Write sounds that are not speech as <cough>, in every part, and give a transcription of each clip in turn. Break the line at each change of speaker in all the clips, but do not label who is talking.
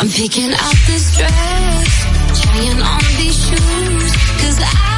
I'm picking out this dress, trying on these shoes, cause I'll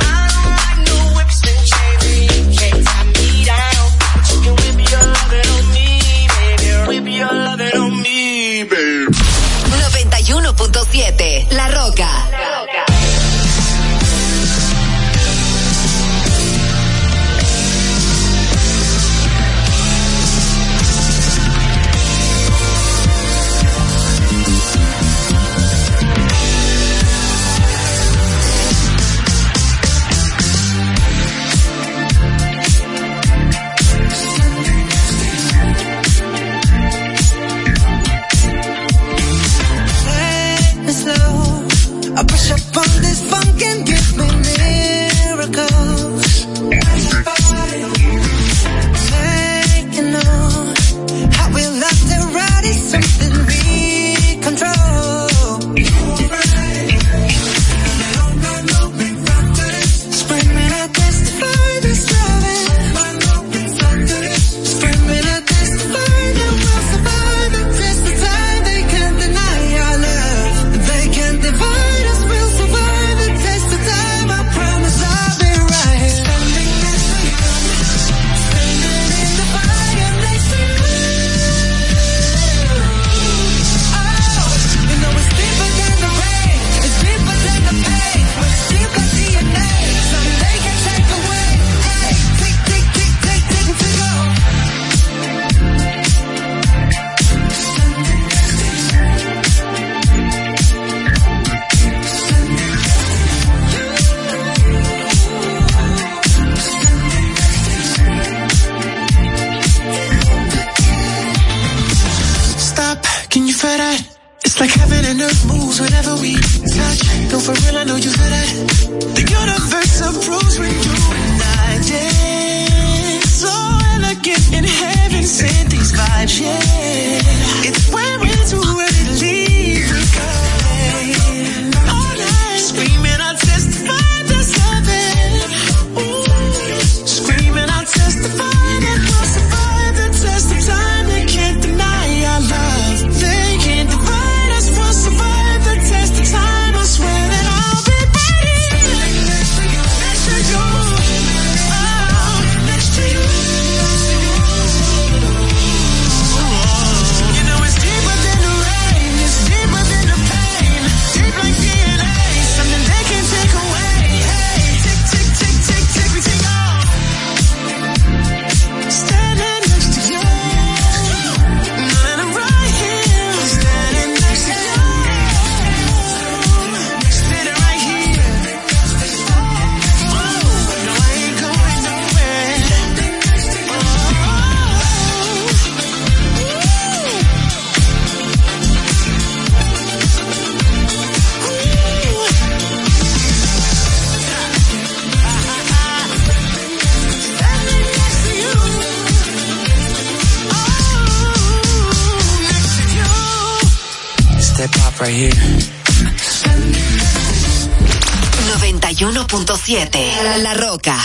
La Roca.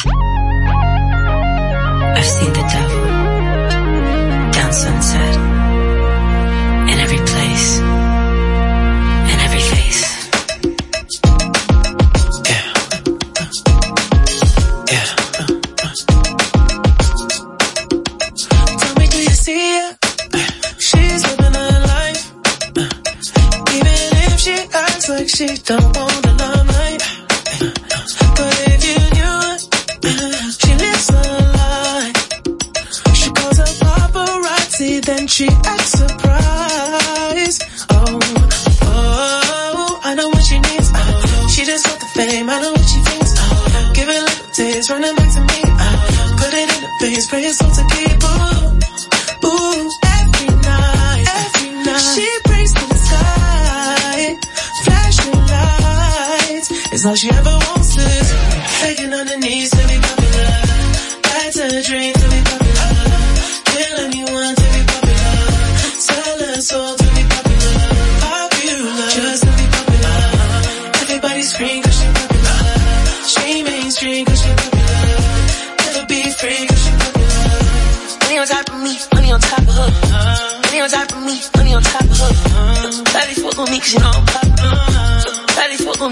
all she ever wants is begging on her knees to be popular. That's a dream.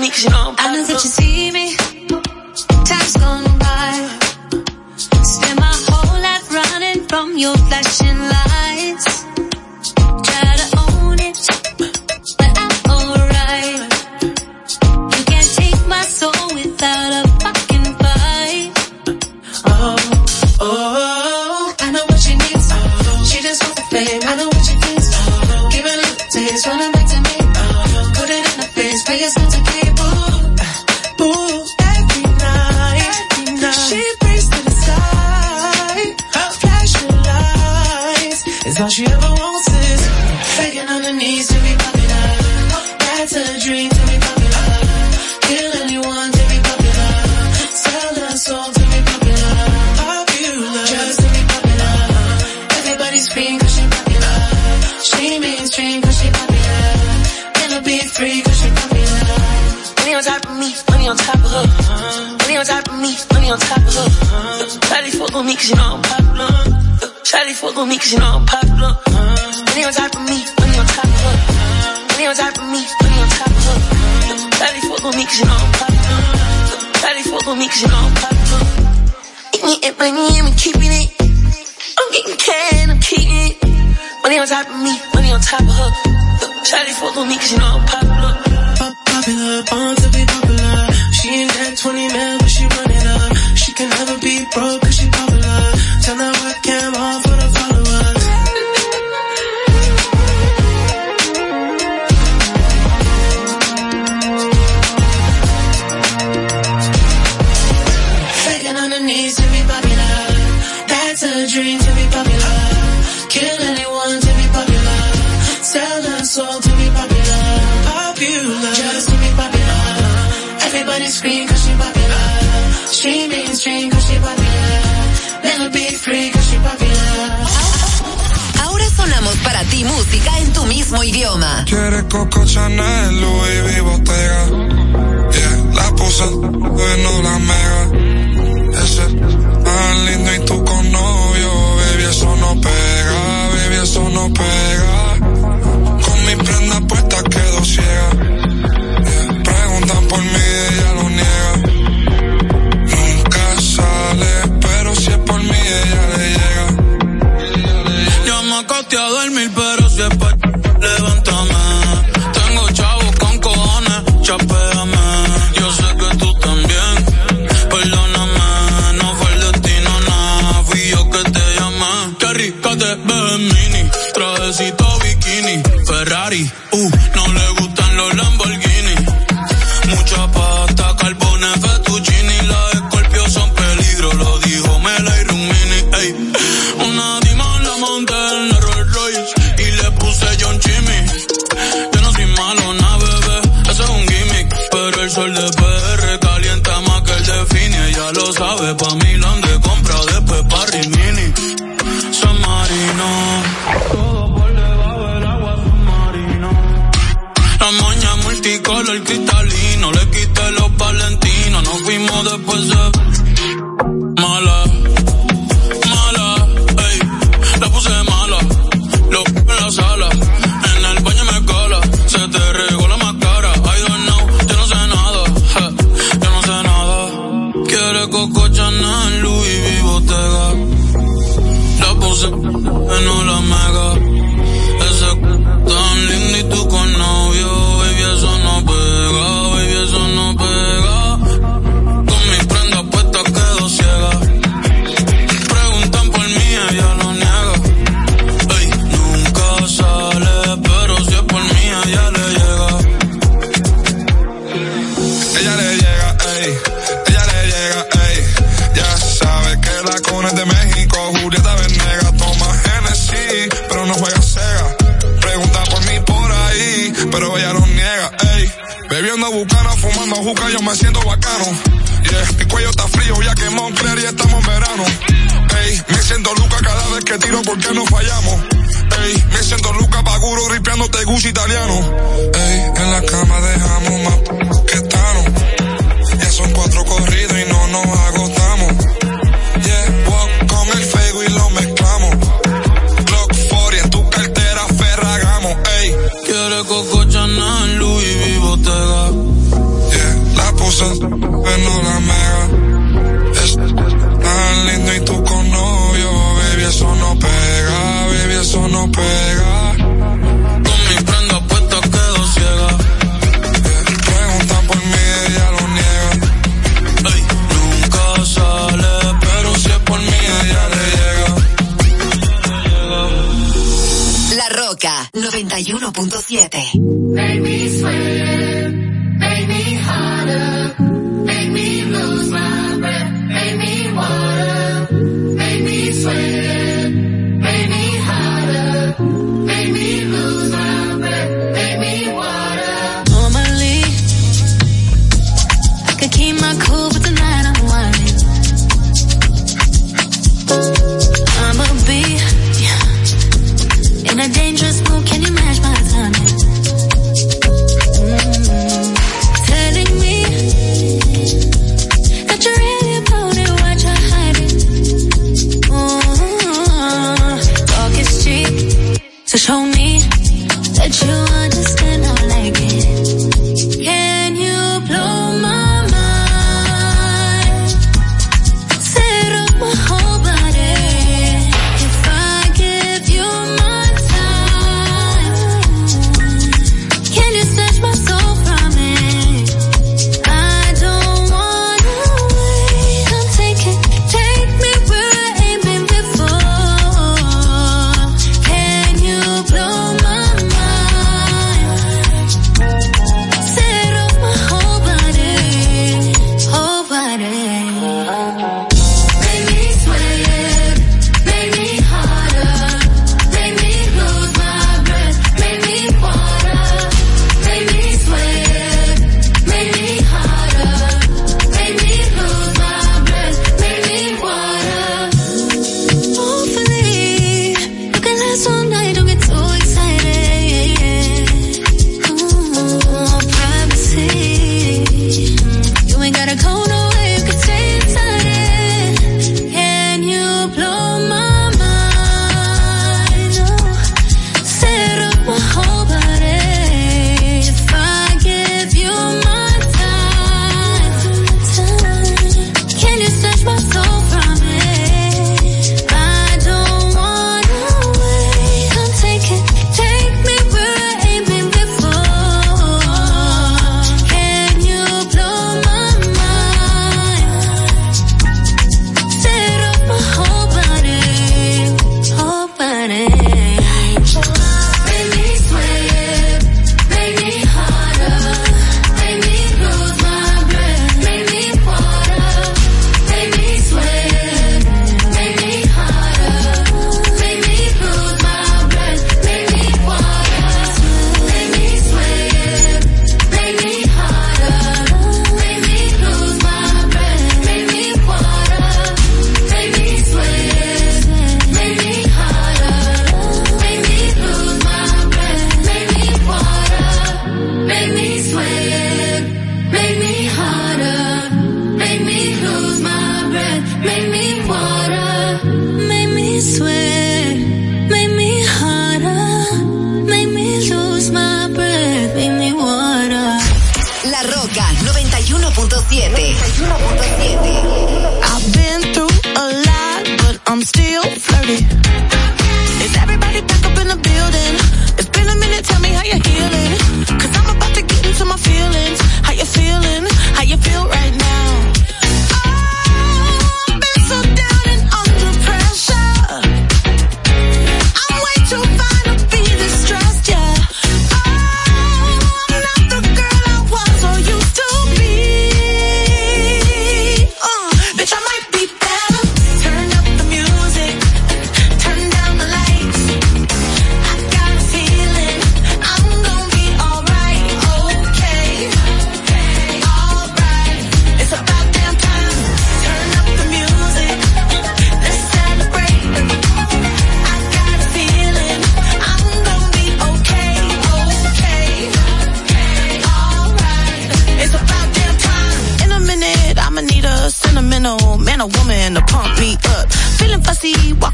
me,
I know that you see me.
Cause all she ever wants is faking on her knees to be popular. That's her dream to be popular. Kill anyone to be popular. Sell her soul to be popular. Popular. Just to be popular. Everybody's fiend cause she popular. She mainstream cause she popular. And I'll be free cause she popular. Money on top of me, money on top of her. Money on top of me, money on top of her. Probably fuck with me cause you know I'm popular fuck with me cause you know I'm popular. Money on top of me, money on top of her. Money on top of me, money on top of her. Glad fuck with me cause you know I'm popular. Glad fuck with me cause you know I'm popular. It me and money, I'm keeping it. I'm getting can, I'm keeping it. Money on top of me, money on top of her. Shawty fuck with me cause you know I'm popular.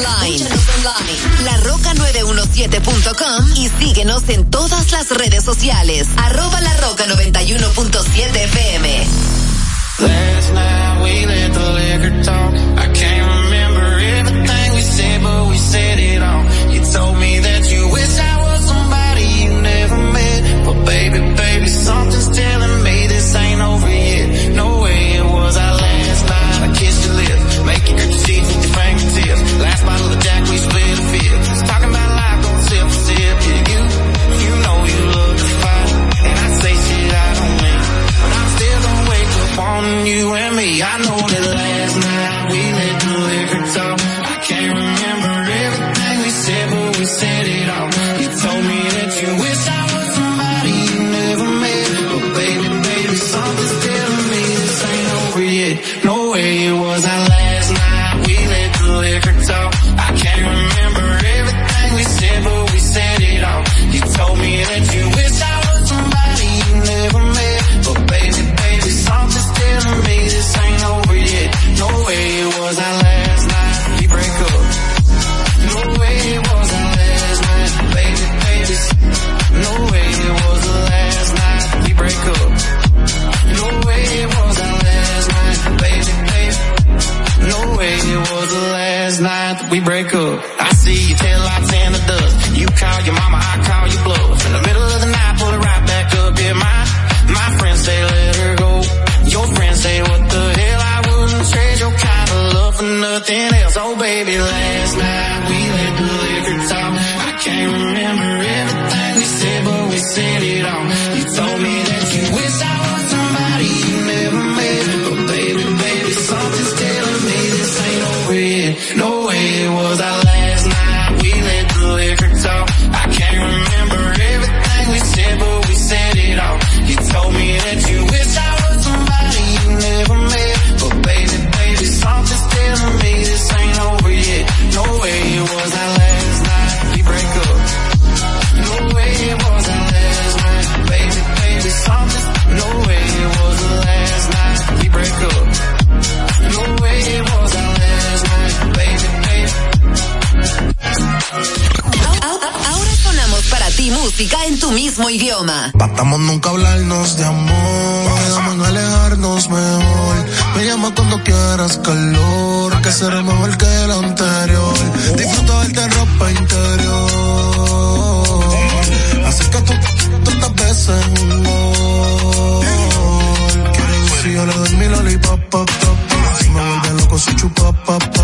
online.
La Roca 917.com y síguenos en todas las redes sociales. Arroba Larroca 91.7 FM. Roma.
Tratamos nunca hablarnos de amor, quedamos alejarnos mejor. Me llama cuando quieras calor, que será mejor que el anterior. Disfruta de ropa interior. Así que tú, tantas veces un gol. Quiero decir, yo le doy mi lollipop, pop, pop. Si me vuelve loco, soy chupa, pop, pop.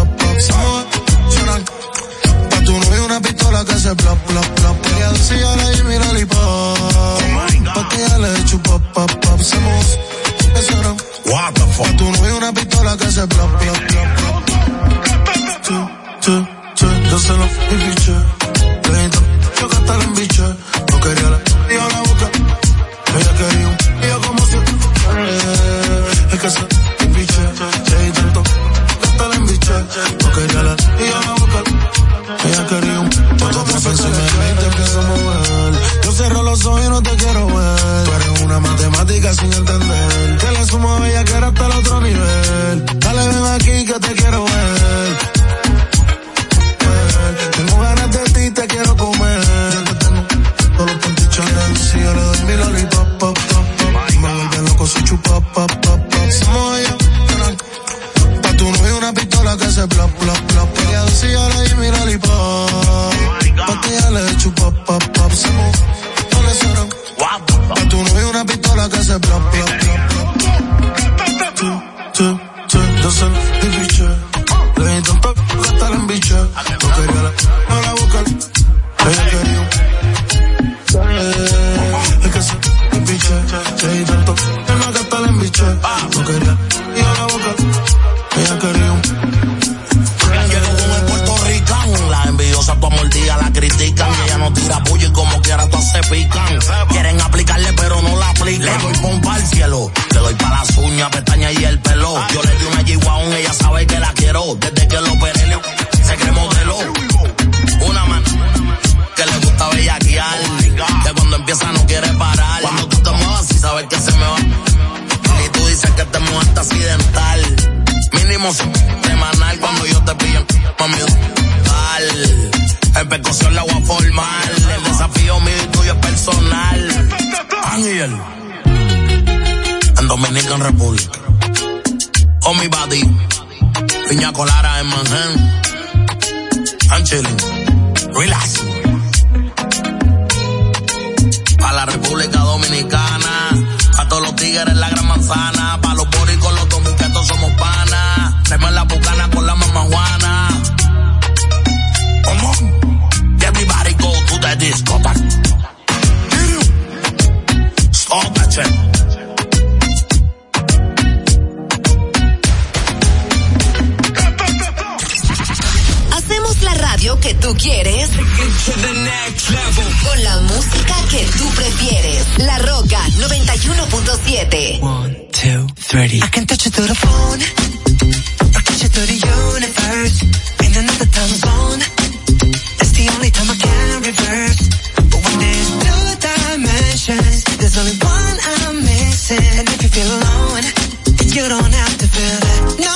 you feel alone, you don't have to feel that. No.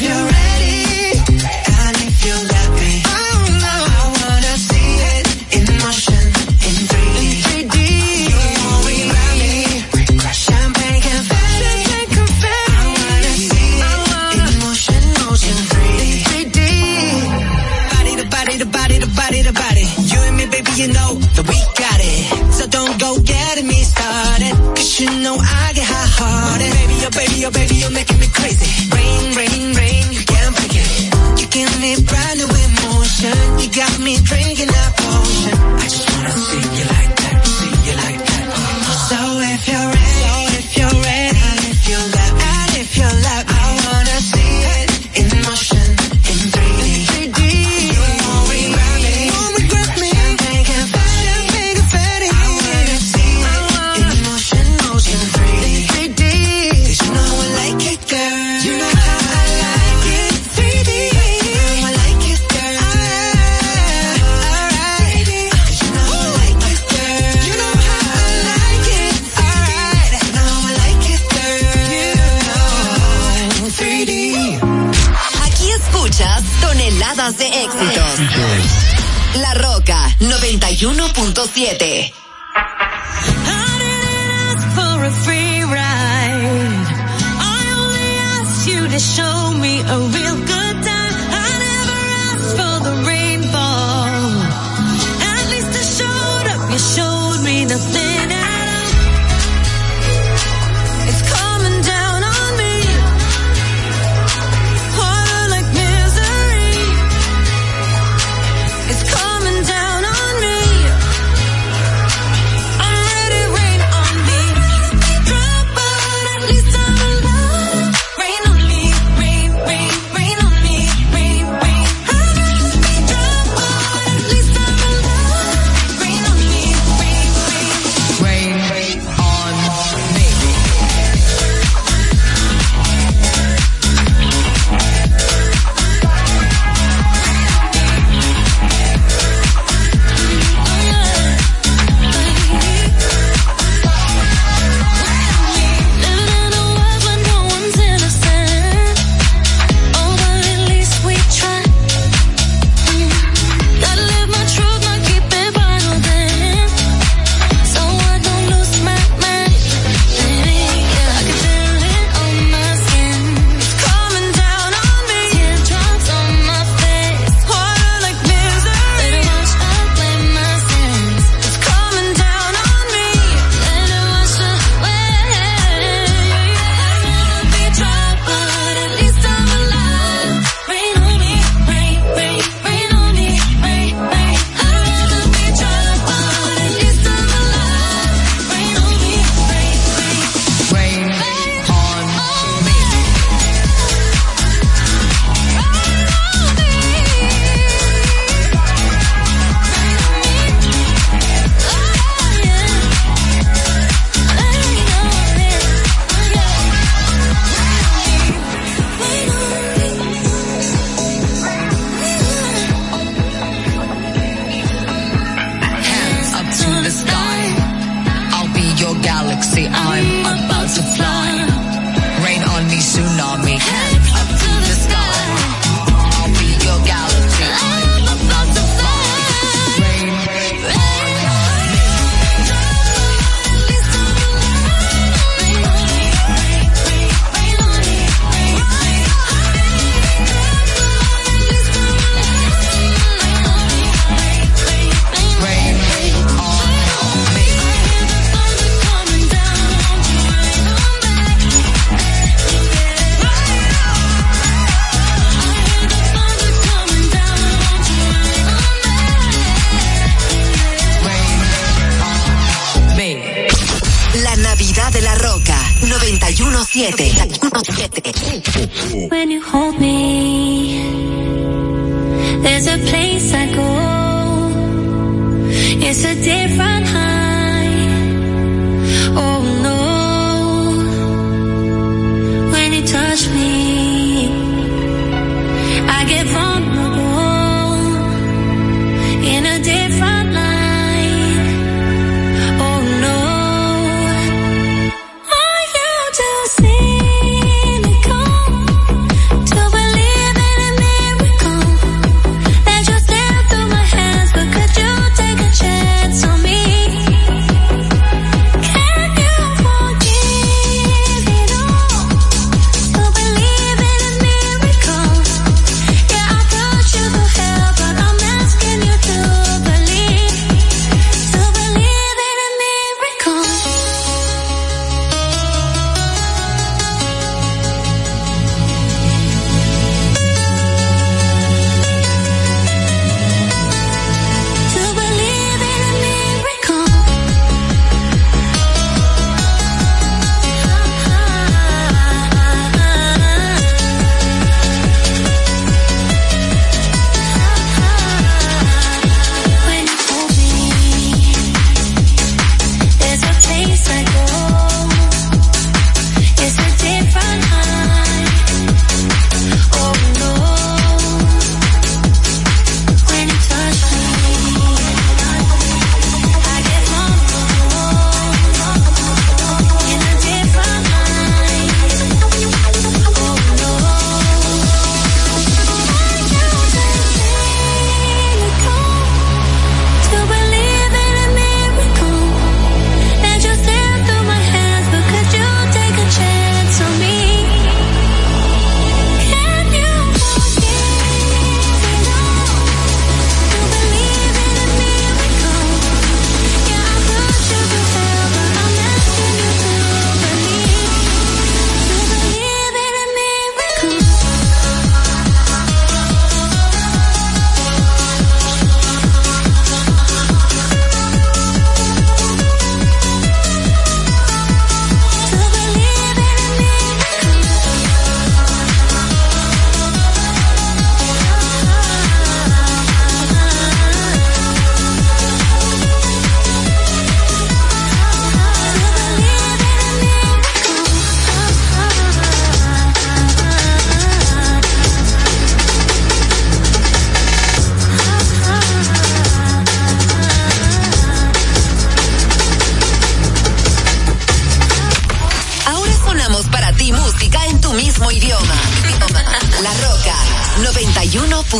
if you're ready
91.7.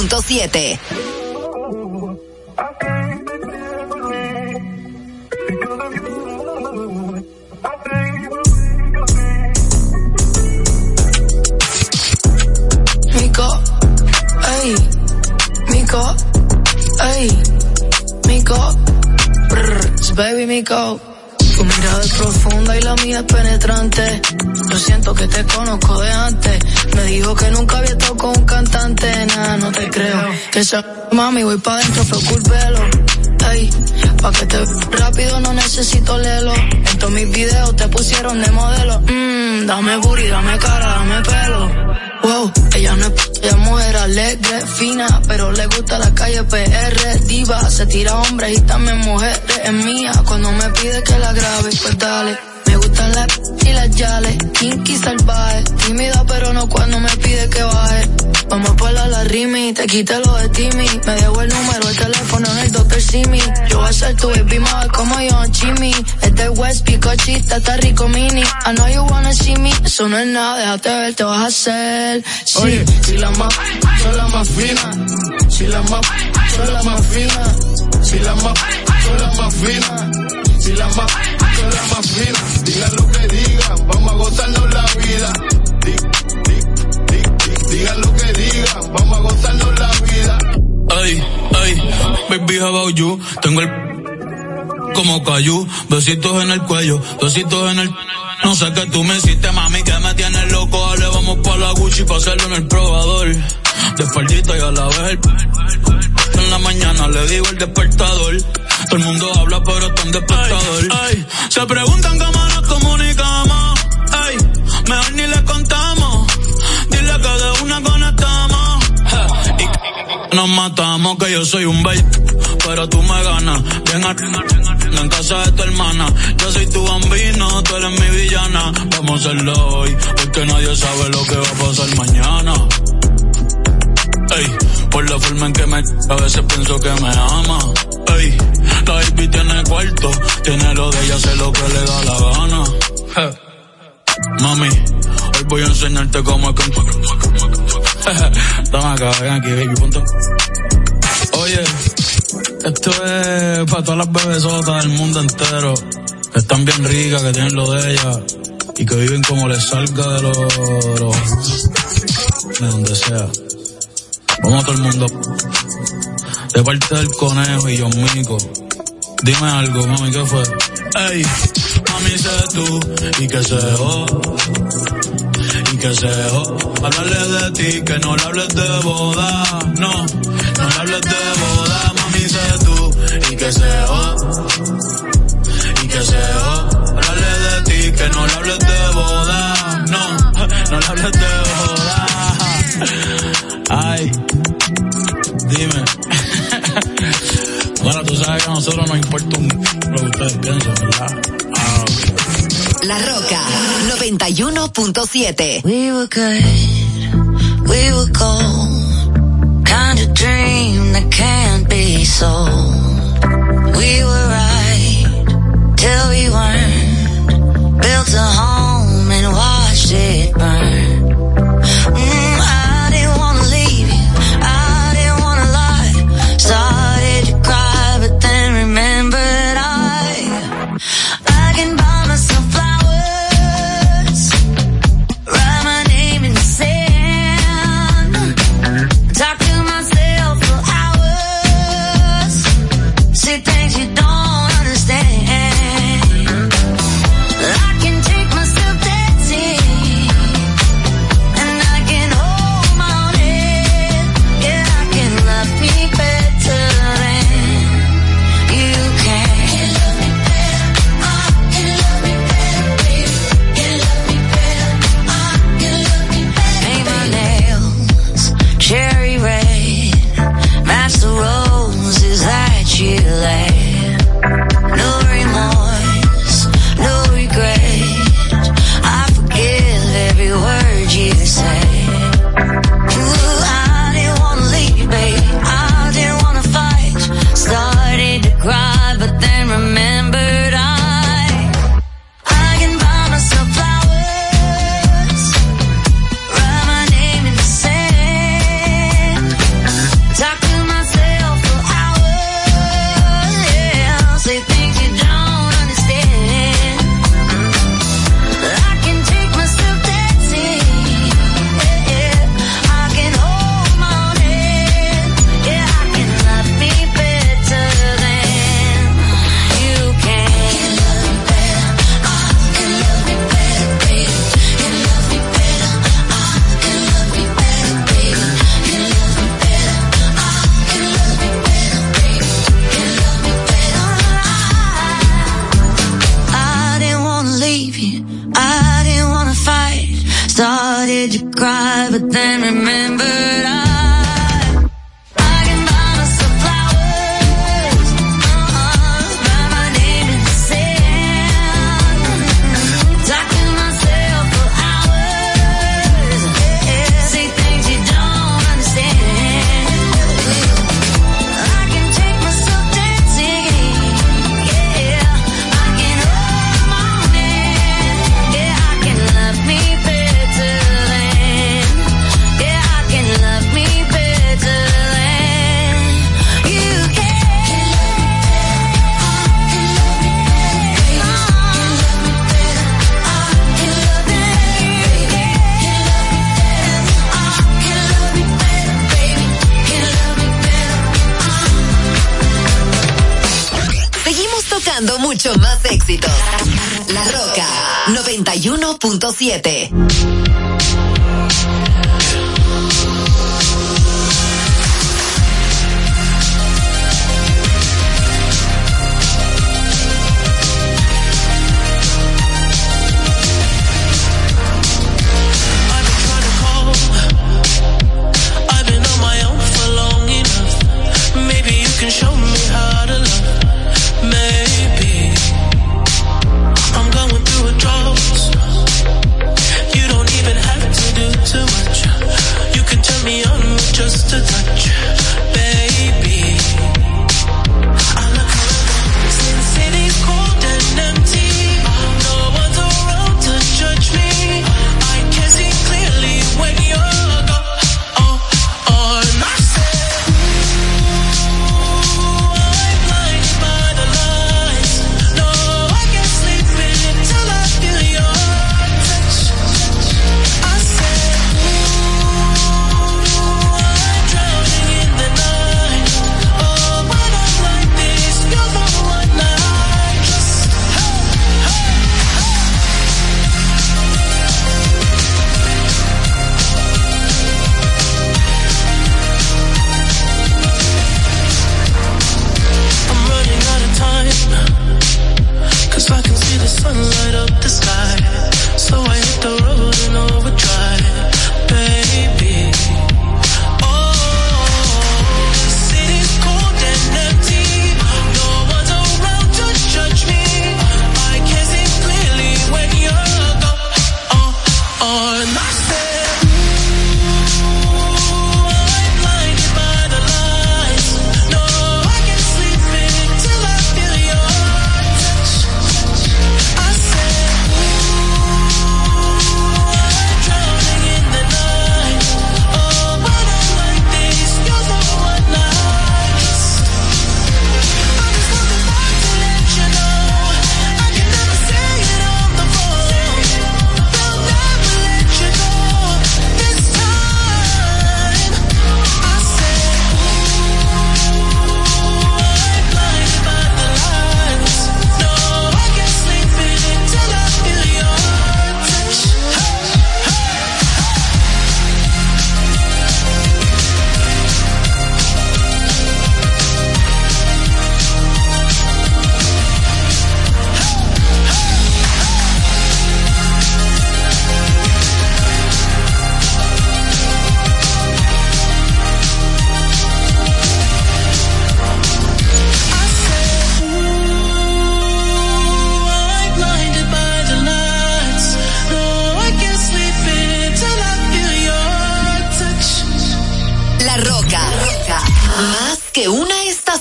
91.7.
mami voy pa' dentro, fue culpelo. Ey, pa' que te rápido no necesito lelo. En todos mis videos te pusieron de modelo. Mmm, dame booty, dame cara, dame pelo. Wow, ella no es ella es mujer alegre, fina, pero le gusta la calle PR, diva, se tira hombres y también mujeres, es mía, cuando me pide que la grabe, pues dale. Gustan las p- y las yales, kinky salvaje, tímida pero no cuando me pide que baje. Vamos por la, la rimi, te quité lo de Timmy, me dejó el número, el teléfono en el Dr. Simi. Yo voy a ser tu baby mother como yo, Jimmy. Es de West, picochita, está rico mini. I know you wanna see me, eso no es nada, déjate ver, te vas a hacer. Sí, si la más, son la más fina. Si la más, son la más fina. Si la más, son la más fina. Si la más, la más fina.
Digan lo que digan, vamos a gozarnos la vida. Di- di- di- di- Digan lo que digan, vamos a gozarnos la vida.
Ay, ay, baby, how about you? Tengo el como cayú, besitos en el cuello, besitos en el... No sé qué tú me hiciste, mami, que me tienes loco. Dale, vamos pa' la Gucci pa' hacerlo en el probador. De y a la vez el... En la mañana le digo el despertador. Todo el mundo habla, pero está en despertador. Ay, se preguntan cómo nos comunicamos. Ay, mejor ni le contamos. Dile que de una conectamos. Y nos matamos, que yo soy un baby, pero tú me ganas. Bien arriba, en casa de tu hermana. Yo soy tu bambino, tú eres mi villana. Vamos a hacerlo hoy, porque nadie sabe lo que va a pasar mañana. Ey, por la forma en que me a veces pienso que me ama. Ey, la baby tiene cuarto, tiene lo de ella, hace lo que le da la gana. Mami, hoy voy a enseñarte cómo es que... <laughs> Toma acá, ven aquí, baby, punto. Oye, esto es para todas las bebesotas del mundo entero, que están bien ricas, que tienen lo de ella, y que viven como les salga de los... de los- de donde sea. Vamos a todo el mundo. De parte del conejo y yo mico. Dime algo, mami, ¿qué fue? Ey, mami, sé tú, y que se jo, y que se jo. Hablarle de ti, que no le hables de boda, no, no le hables de boda, mami, sé tú, y que se jo, y que se. Hablarle de ti, que no le hables de boda, no, no le hables de boda. Ay, dime. Bueno, tú sabes que a nosotros nos importa un lo que ustedes piensan, ¿verdad? Ah, ok.
La Roca 91.7.
We were good, we were gold. Kind of dream that can't be sold. We were right till we weren't. you cry, but then remembered I
La Roca 91.7.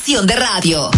estación de radio.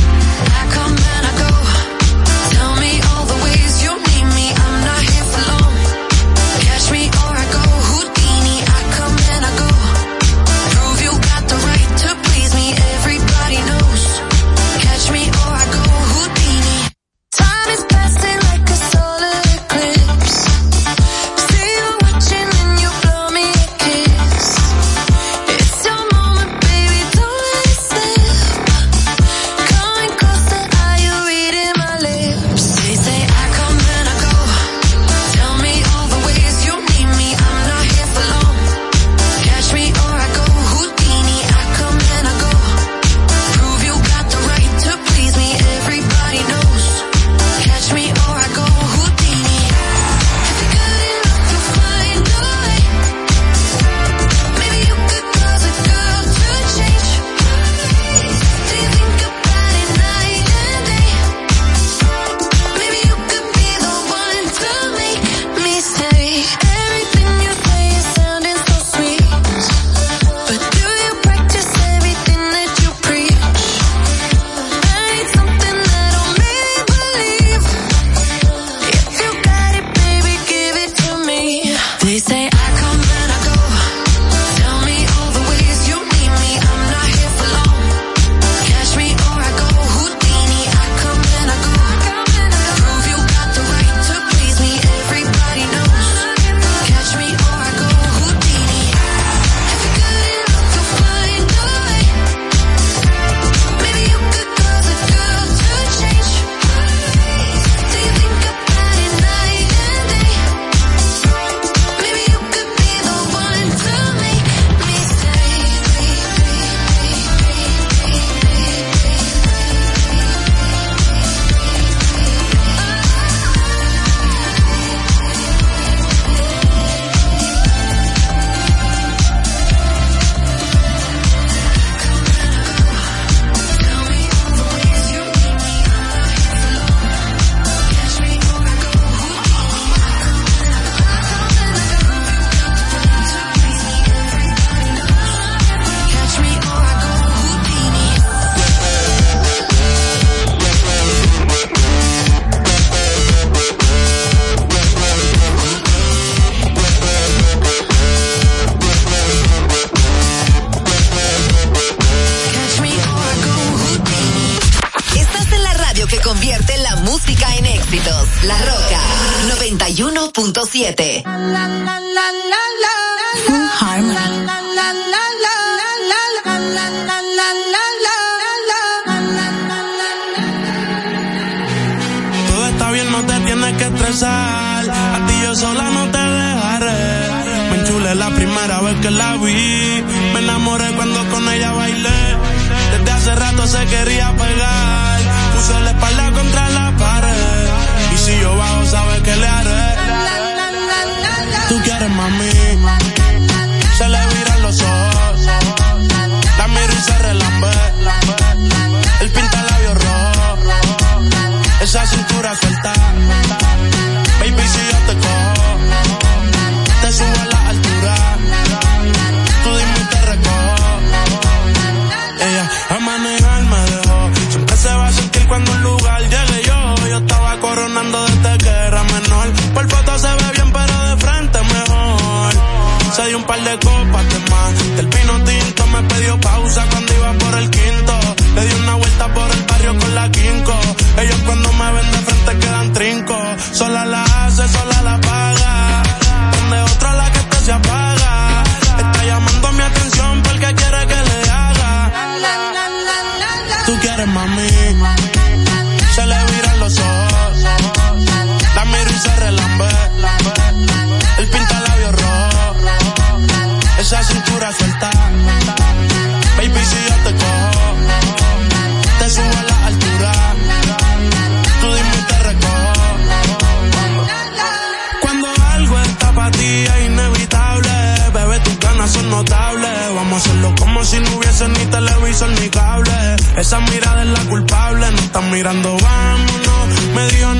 Mirando, vámonos. Me dijo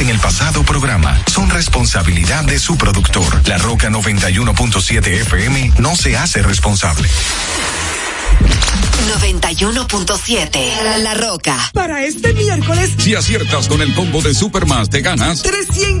en
el pasado programa son responsabilidad de su productor. La Roca 91.7 FM no se hace responsable.
91.7 La Roca.
Para este miércoles,
Si aciertas con el combo de Supermas, te ganas.
315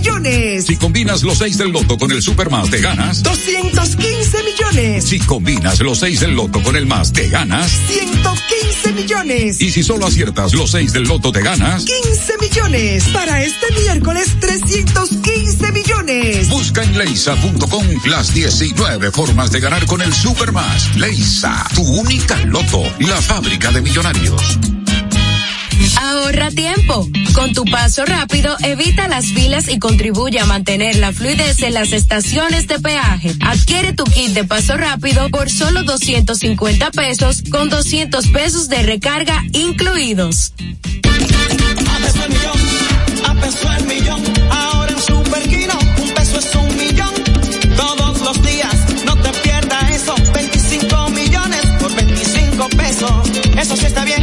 millones.
Si combinas los 6 del loto con el Supermas, te ganas.
215 millones.
Si combinas los 6 del loto con el más, te ganas.
115 millones.
Y si solo aciertas los 6 del loto, te ganas.
15 millones. Para este miércoles, 315 millones.
Busca en leisa.com las 19 formas de ganar con el Supermas. Leisa, tu única loto, la fábrica de millonarios.
Ahorra tiempo. Con tu paso rápido, evita las filas y contribuye a mantener la fluidez en las estaciones de peaje. Adquiere tu kit de paso rápido por solo 250 pesos con 200 pesos de recarga incluidos.
A peso el millón, a peso el millón. Ahora en Superquino, un peso es un millón. Todos los días, no te pierdas eso. 25 millones por 25 pesos. Eso sí está bien.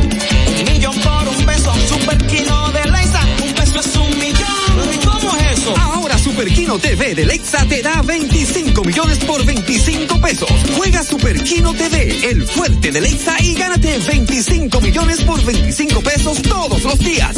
Superquino
TV de Lexa te da 25 millones por 25 pesos. Juega Superquino TV, el fuerte de Lexa y gánate 25 millones por 25 pesos todos los días.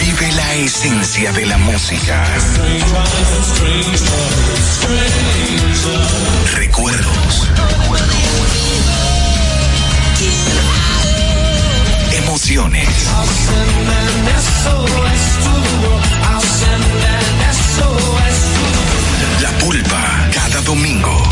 Vive la esencia de la música. Recuerdos. Emociones. La pulpa, cada domingo,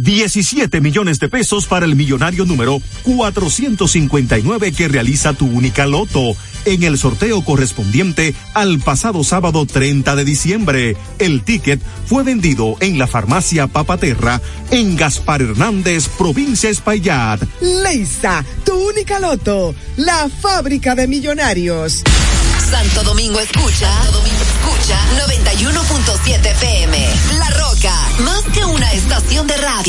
17 millones de pesos para el millonario número 459 que realiza tu única loto en el sorteo correspondiente al pasado sábado 30 de diciembre. El ticket fue vendido en la farmacia Papaterra en Gaspar Hernández, provincia Espaillat.
Leisa, tu única loto. La fábrica de millonarios.
Santo Domingo escucha, Santo Domingo escucha 91.7 FM.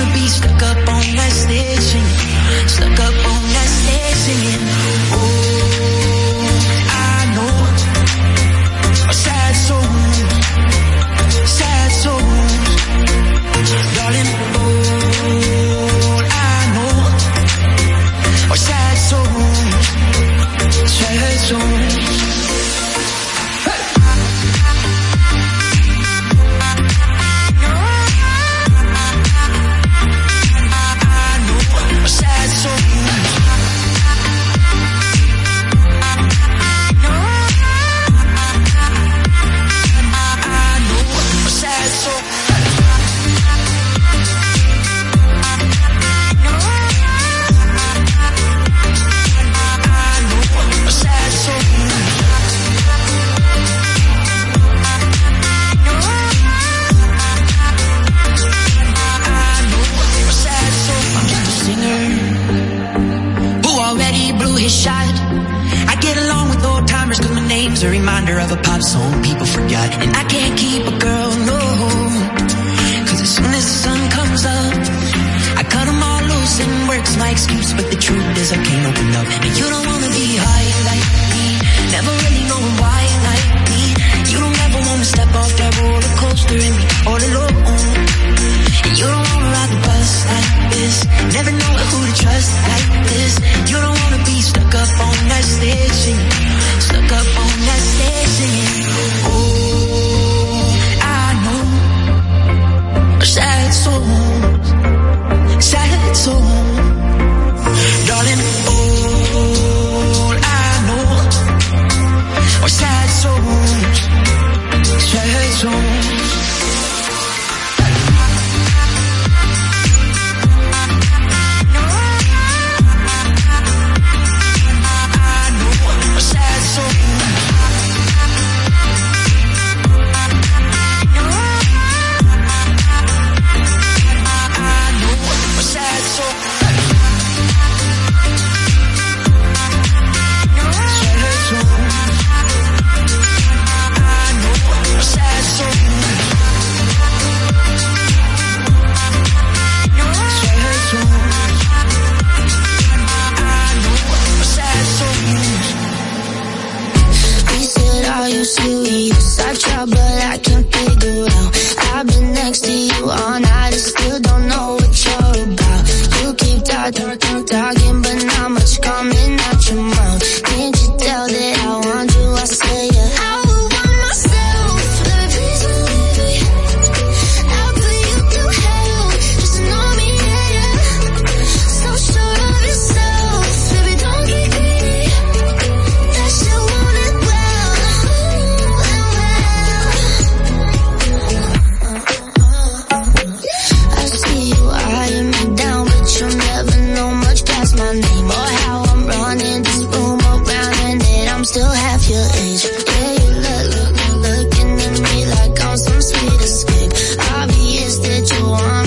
Wanna be stuck up on that stage singing, stuck up on that stage singing.
Cho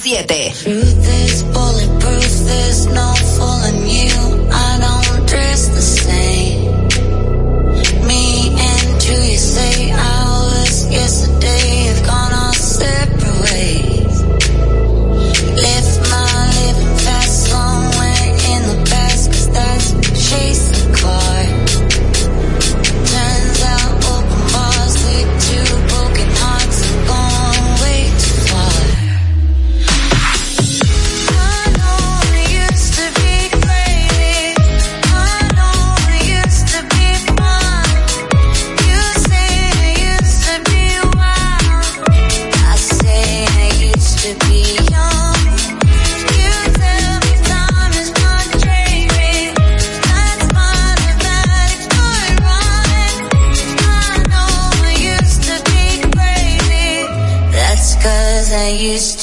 107.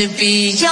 To be young.